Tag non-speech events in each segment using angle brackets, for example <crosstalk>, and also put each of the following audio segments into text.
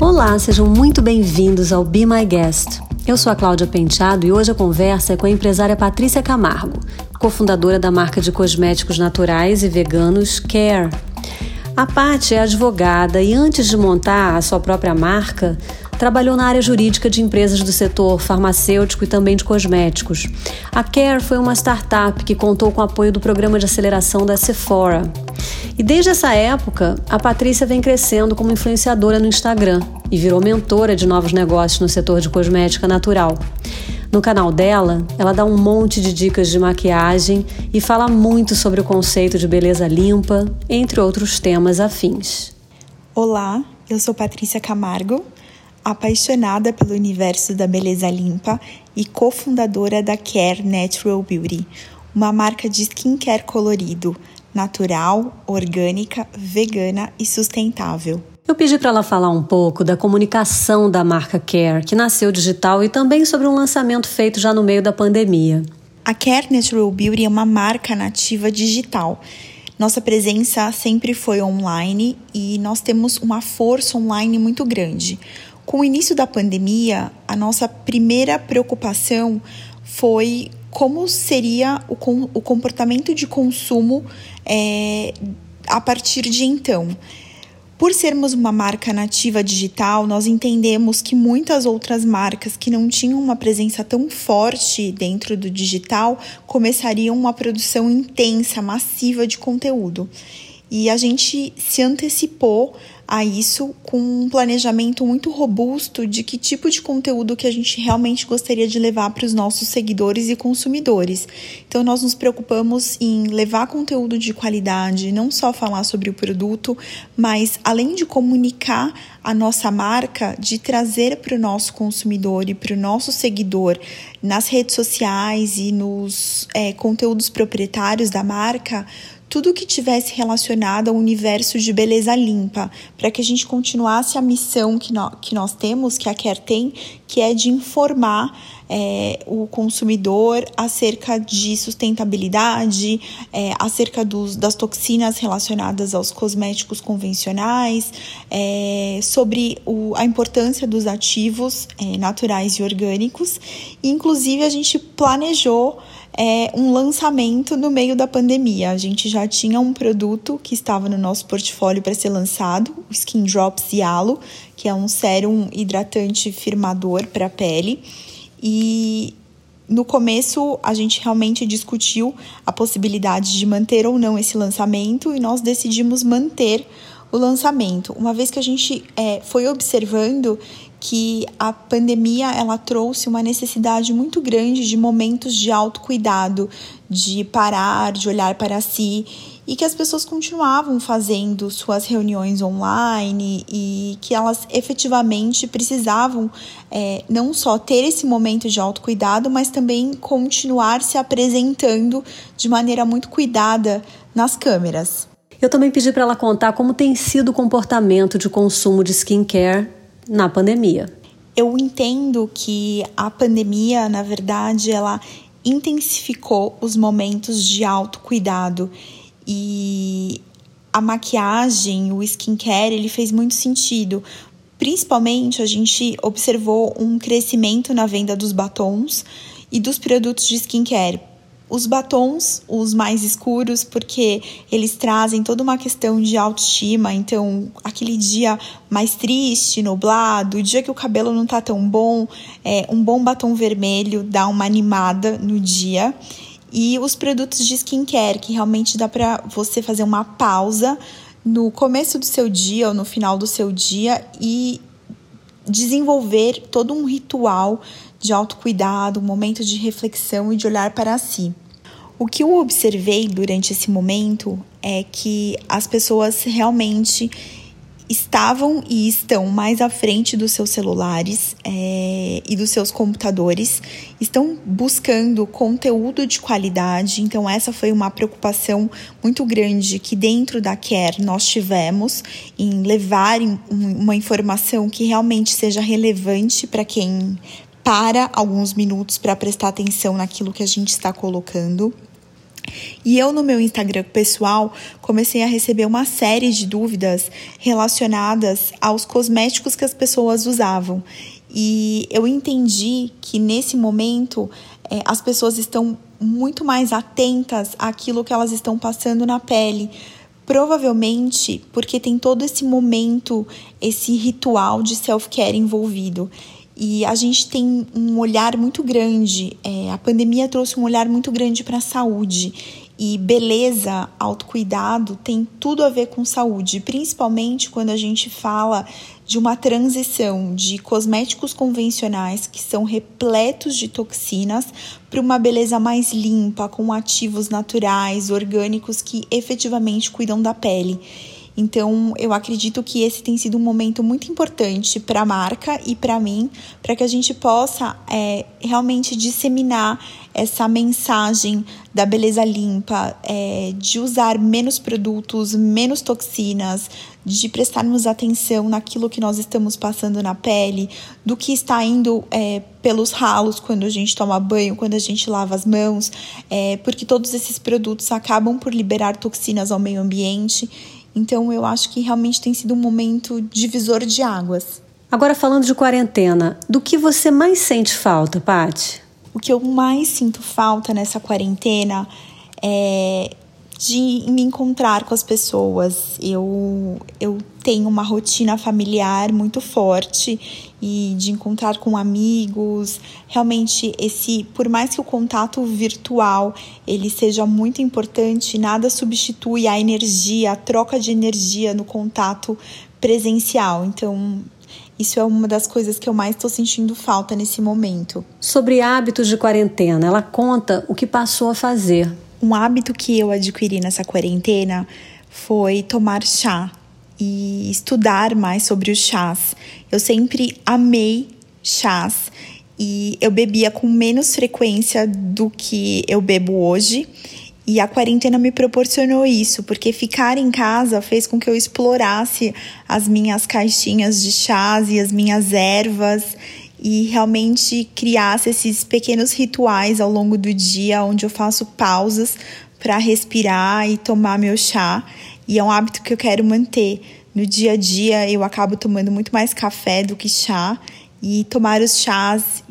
Olá, sejam muito bem-vindos ao Be My Guest. Eu sou a Cláudia Penteado e hoje a conversa é com a empresária Patrícia Camargo, cofundadora da marca de cosméticos naturais e veganos Care. A Paty é advogada e antes de montar a sua própria marca, trabalhou na área jurídica de empresas do setor farmacêutico e também de cosméticos. A Care foi uma startup que contou com o apoio do programa de aceleração da Sephora. E desde essa época, a Patrícia vem crescendo como influenciadora no Instagram e virou mentora de novos negócios no setor de cosmética natural. No canal dela, ela dá um monte de dicas de maquiagem e fala muito sobre o conceito de beleza limpa, entre outros temas afins. Olá, eu sou Patrícia Camargo, apaixonada pelo universo da beleza limpa e cofundadora da Care Natural Beauty, uma marca de skincare colorido, natural, orgânica, vegana e sustentável. Eu pedi para ela falar um pouco da comunicação da marca Care, que nasceu digital, e também sobre um lançamento feito já no meio da pandemia. A Care Natural Beauty é uma marca nativa digital. Nossa presença sempre foi online e nós temos uma força online muito grande. Com o início da pandemia, a nossa primeira preocupação foi como seria o, o comportamento de consumo é, a partir de então. Por sermos uma marca nativa digital, nós entendemos que muitas outras marcas que não tinham uma presença tão forte dentro do digital começariam uma produção intensa, massiva de conteúdo. E a gente se antecipou a isso com um planejamento muito robusto de que tipo de conteúdo que a gente realmente gostaria de levar para os nossos seguidores e consumidores. Então nós nos preocupamos em levar conteúdo de qualidade, não só falar sobre o produto, mas além de comunicar a nossa marca, de trazer para o nosso consumidor e para o nosso seguidor nas redes sociais e nos é, conteúdos proprietários da marca tudo que tivesse relacionado ao universo de beleza limpa, para que a gente continuasse a missão que, no, que nós temos, que a Care tem, que é de informar é, o consumidor acerca de sustentabilidade, é, acerca dos, das toxinas relacionadas aos cosméticos convencionais, é, sobre o, a importância dos ativos é, naturais e orgânicos. Inclusive, a gente planejou é, um lançamento no meio da pandemia. A gente já tinha um produto que estava no nosso portfólio para ser lançado, o Skin Drops Yalo, que é um sérum hidratante firmador para a pele. E no começo a gente realmente discutiu a possibilidade de manter ou não esse lançamento e nós decidimos manter o lançamento, uma vez que a gente é, foi observando que a pandemia ela trouxe uma necessidade muito grande de momentos de autocuidado, de parar, de olhar para si e que as pessoas continuavam fazendo suas reuniões online e que elas efetivamente precisavam é, não só ter esse momento de autocuidado, mas também continuar se apresentando de maneira muito cuidada nas câmeras. Eu também pedi para ela contar como tem sido o comportamento de consumo de skincare na pandemia? Eu entendo que a pandemia, na verdade, ela intensificou os momentos de autocuidado e a maquiagem, o skincare, ele fez muito sentido. Principalmente a gente observou um crescimento na venda dos batons e dos produtos de skincare, os batons, os mais escuros, porque eles trazem toda uma questão de autoestima. Então, aquele dia mais triste, nublado, o dia que o cabelo não tá tão bom, é, um bom batom vermelho dá uma animada no dia. E os produtos de skincare, que realmente dá para você fazer uma pausa no começo do seu dia ou no final do seu dia e desenvolver todo um ritual de autocuidado, um momento de reflexão e de olhar para si. O que eu observei durante esse momento é que as pessoas realmente estavam e estão mais à frente dos seus celulares é, e dos seus computadores, estão buscando conteúdo de qualidade. Então, essa foi uma preocupação muito grande que dentro da Care nós tivemos em levar uma informação que realmente seja relevante para quem para alguns minutos para prestar atenção naquilo que a gente está colocando. E eu, no meu Instagram pessoal, comecei a receber uma série de dúvidas relacionadas aos cosméticos que as pessoas usavam. E eu entendi que nesse momento é, as pessoas estão muito mais atentas àquilo que elas estão passando na pele. Provavelmente porque tem todo esse momento, esse ritual de self-care envolvido. E a gente tem um olhar muito grande, é, a pandemia trouxe um olhar muito grande para a saúde. E beleza, autocuidado tem tudo a ver com saúde, principalmente quando a gente fala de uma transição de cosméticos convencionais que são repletos de toxinas para uma beleza mais limpa, com ativos naturais, orgânicos que efetivamente cuidam da pele. Então, eu acredito que esse tem sido um momento muito importante para a marca e para mim, para que a gente possa é, realmente disseminar essa mensagem da beleza limpa, é, de usar menos produtos, menos toxinas, de prestarmos atenção naquilo que nós estamos passando na pele, do que está indo é, pelos ralos quando a gente toma banho, quando a gente lava as mãos, é, porque todos esses produtos acabam por liberar toxinas ao meio ambiente então eu acho que realmente tem sido um momento divisor de águas. Agora falando de quarentena, do que você mais sente falta, Paty? O que eu mais sinto falta nessa quarentena é de me encontrar com as pessoas. Eu, eu tenho uma rotina familiar muito forte e de encontrar com amigos. Realmente esse, por mais que o contato virtual ele seja muito importante, nada substitui a energia, a troca de energia no contato presencial. Então, isso é uma das coisas que eu mais estou sentindo falta nesse momento. Sobre hábitos de quarentena, ela conta o que passou a fazer um hábito que eu adquiri nessa quarentena foi tomar chá e estudar mais sobre os chás. Eu sempre amei chás e eu bebia com menos frequência do que eu bebo hoje. E a quarentena me proporcionou isso, porque ficar em casa fez com que eu explorasse as minhas caixinhas de chás e as minhas ervas e realmente criasse esses pequenos rituais ao longo do dia, onde eu faço pausas para respirar e tomar meu chá. E é um hábito que eu quero manter. No dia a dia, eu acabo tomando muito mais café do que chá. E tomar os chás,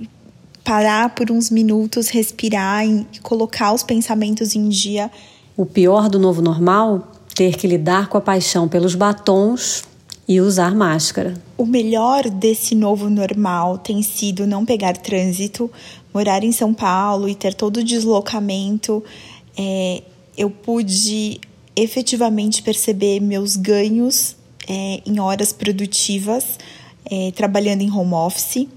parar por uns minutos, respirar e colocar os pensamentos em dia. O pior do novo normal? Ter que lidar com a paixão pelos batons e usar máscara. O melhor desse novo normal tem sido não pegar trânsito, morar em São Paulo e ter todo o deslocamento. É, eu pude efetivamente perceber meus ganhos é, em horas produtivas, é, trabalhando em home office.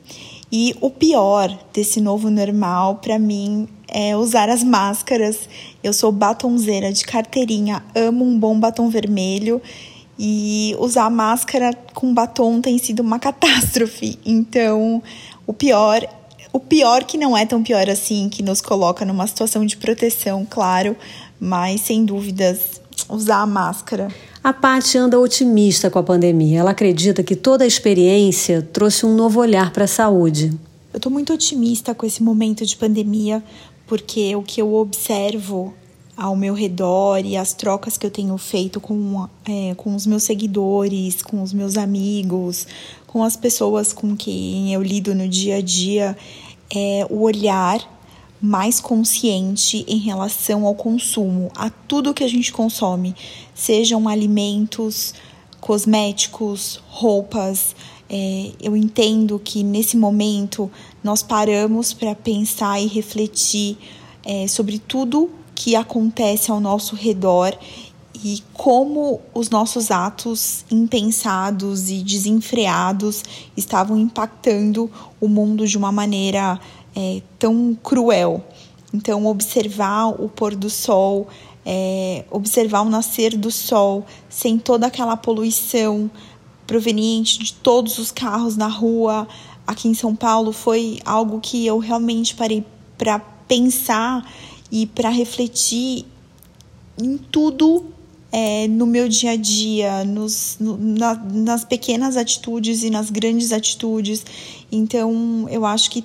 E o pior desse novo normal, para mim, é usar as máscaras. Eu sou batonzeira de carteirinha, amo um bom batom vermelho e usar máscara com batom tem sido uma <laughs> catástrofe. Então, o pior, o pior que não é tão pior assim, que nos coloca numa situação de proteção, claro, mas sem dúvidas usar a máscara. A Paty anda otimista com a pandemia. Ela acredita que toda a experiência trouxe um novo olhar para a saúde. Eu estou muito otimista com esse momento de pandemia, porque o que eu observo ao meu redor e as trocas que eu tenho feito com, é, com os meus seguidores, com os meus amigos, com as pessoas com quem eu lido no dia a dia, é o olhar mais consciente em relação ao consumo, a tudo que a gente consome, sejam alimentos, cosméticos, roupas. É, eu entendo que nesse momento nós paramos para pensar e refletir é, sobre tudo que acontece ao nosso redor e como os nossos atos impensados e desenfreados estavam impactando o mundo de uma maneira é, tão cruel. Então, observar o pôr do sol, é, observar o nascer do sol sem toda aquela poluição proveniente de todos os carros na rua aqui em São Paulo foi algo que eu realmente parei para pensar e para refletir em tudo é, no meu dia a dia, nos, no, na, nas pequenas atitudes e nas grandes atitudes. Então, eu acho que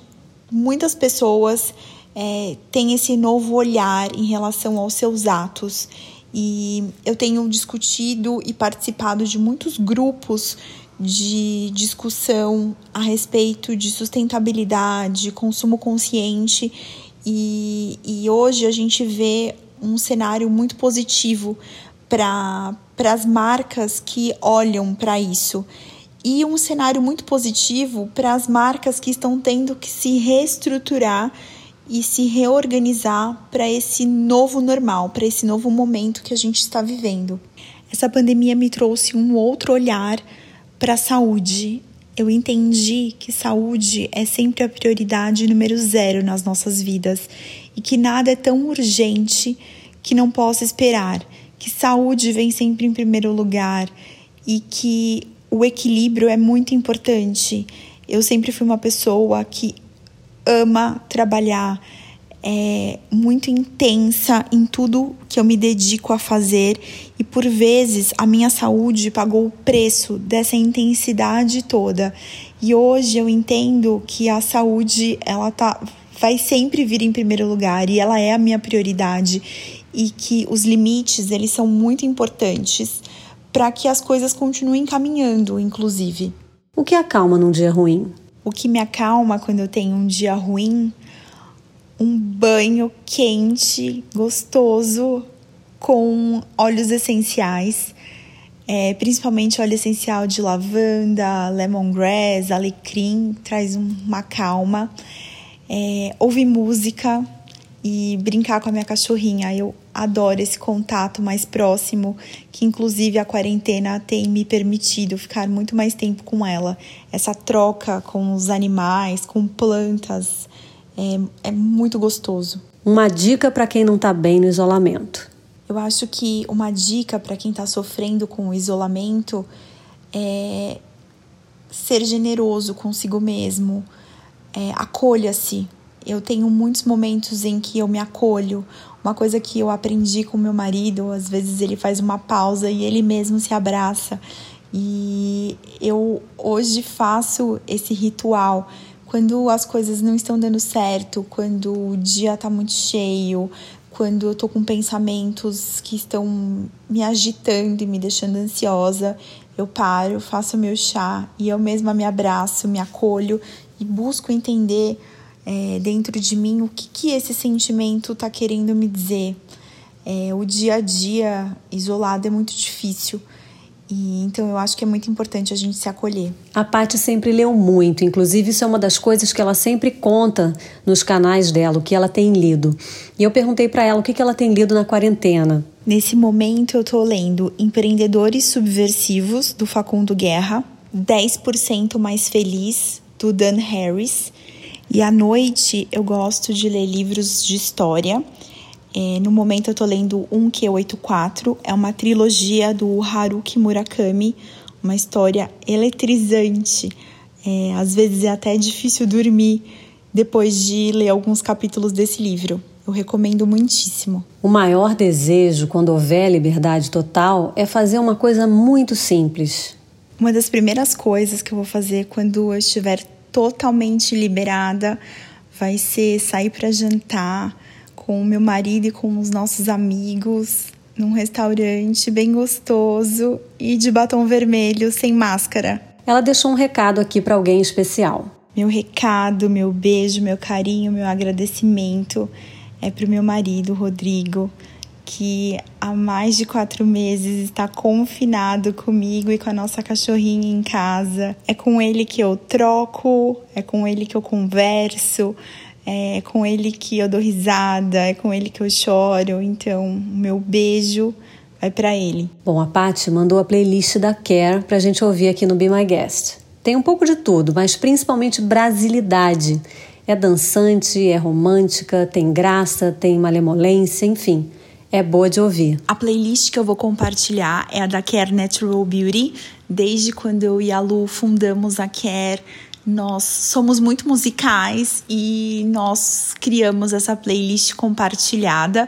muitas pessoas é, tem esse novo olhar em relação aos seus atos. E eu tenho discutido e participado de muitos grupos de discussão a respeito de sustentabilidade, consumo consciente, e, e hoje a gente vê um cenário muito positivo para as marcas que olham para isso. E um cenário muito positivo para as marcas que estão tendo que se reestruturar e se reorganizar para esse novo normal, para esse novo momento que a gente está vivendo. Essa pandemia me trouxe um outro olhar para a saúde. Eu entendi que saúde é sempre a prioridade número zero nas nossas vidas e que nada é tão urgente que não possa esperar, que saúde vem sempre em primeiro lugar e que o equilíbrio é muito importante. Eu sempre fui uma pessoa que ama trabalhar, é muito intensa em tudo que eu me dedico a fazer e por vezes a minha saúde pagou o preço dessa intensidade toda. E hoje eu entendo que a saúde ela tá vai sempre vir em primeiro lugar e ela é a minha prioridade e que os limites eles são muito importantes para que as coisas continuem caminhando, inclusive. O que acalma num dia ruim? O que me acalma quando eu tenho um dia ruim um banho quente, gostoso, com óleos essenciais, é, principalmente óleo essencial de lavanda, lemongrass, alecrim, traz uma calma. É, ouvir música e brincar com a minha cachorrinha. Eu adoro esse contato mais próximo, que inclusive a quarentena tem me permitido ficar muito mais tempo com ela. Essa troca com os animais, com plantas, é, é muito gostoso. Uma dica para quem não está bem no isolamento. Eu acho que uma dica para quem está sofrendo com o isolamento é ser generoso consigo mesmo, é, acolha-se. Eu tenho muitos momentos em que eu me acolho. Uma coisa que eu aprendi com meu marido, às vezes ele faz uma pausa e ele mesmo se abraça. E eu hoje faço esse ritual quando as coisas não estão dando certo, quando o dia tá muito cheio, quando eu tô com pensamentos que estão me agitando e me deixando ansiosa, eu paro, faço meu chá e eu mesma me abraço, me acolho e busco entender é, dentro de mim o que, que esse sentimento tá querendo me dizer. É, o dia a dia isolado é muito difícil. E, então eu acho que é muito importante a gente se acolher. A Paty sempre leu muito, inclusive isso é uma das coisas que ela sempre conta nos canais dela, o que ela tem lido. E eu perguntei para ela o que, que ela tem lido na quarentena. Nesse momento eu tô lendo Empreendedores Subversivos, do Facundo Guerra, 10% Mais Feliz, do Dan Harris. E à noite eu gosto de ler livros de história. É, no momento eu tô lendo 1Q84, é uma trilogia do Haruki Murakami, uma história eletrizante. É, às vezes é até difícil dormir depois de ler alguns capítulos desse livro. Eu recomendo muitíssimo. O maior desejo, quando houver liberdade total, é fazer uma coisa muito simples. Uma das primeiras coisas que eu vou fazer quando eu estiver totalmente liberada vai ser sair para jantar com o meu marido e com os nossos amigos num restaurante bem gostoso e de batom vermelho sem máscara. Ela deixou um recado aqui para alguém especial. Meu recado, meu beijo, meu carinho, meu agradecimento é para o meu marido, Rodrigo, que há mais de quatro meses está confinado comigo e com a nossa cachorrinha em casa. É com ele que eu troco, é com ele que eu converso, é com ele que eu dou risada, é com ele que eu choro. Então, meu beijo vai para ele. Bom, a Paty mandou a playlist da Care pra gente ouvir aqui no Be My Guest. Tem um pouco de tudo, mas principalmente brasilidade. É dançante, é romântica, tem graça, tem malemolência, enfim. É boa de ouvir. A playlist que eu vou compartilhar é a da Care Natural Beauty. Desde quando eu e a Lu fundamos a Care, nós somos muito musicais e nós criamos essa playlist compartilhada,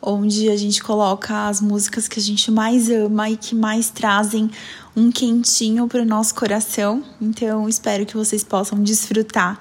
onde a gente coloca as músicas que a gente mais ama e que mais trazem um quentinho para o nosso coração. Então, espero que vocês possam desfrutar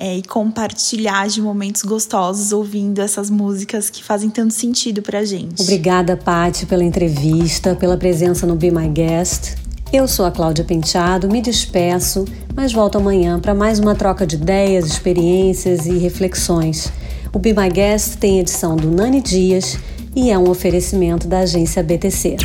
é, e compartilhar de momentos gostosos ouvindo essas músicas que fazem tanto sentido pra gente. Obrigada, Pati, pela entrevista, pela presença no Be My Guest. Eu sou a Cláudia Penteado, me despeço, mas volto amanhã para mais uma troca de ideias, experiências e reflexões. O Be My Guest tem edição do Nani Dias e é um oferecimento da agência BTC.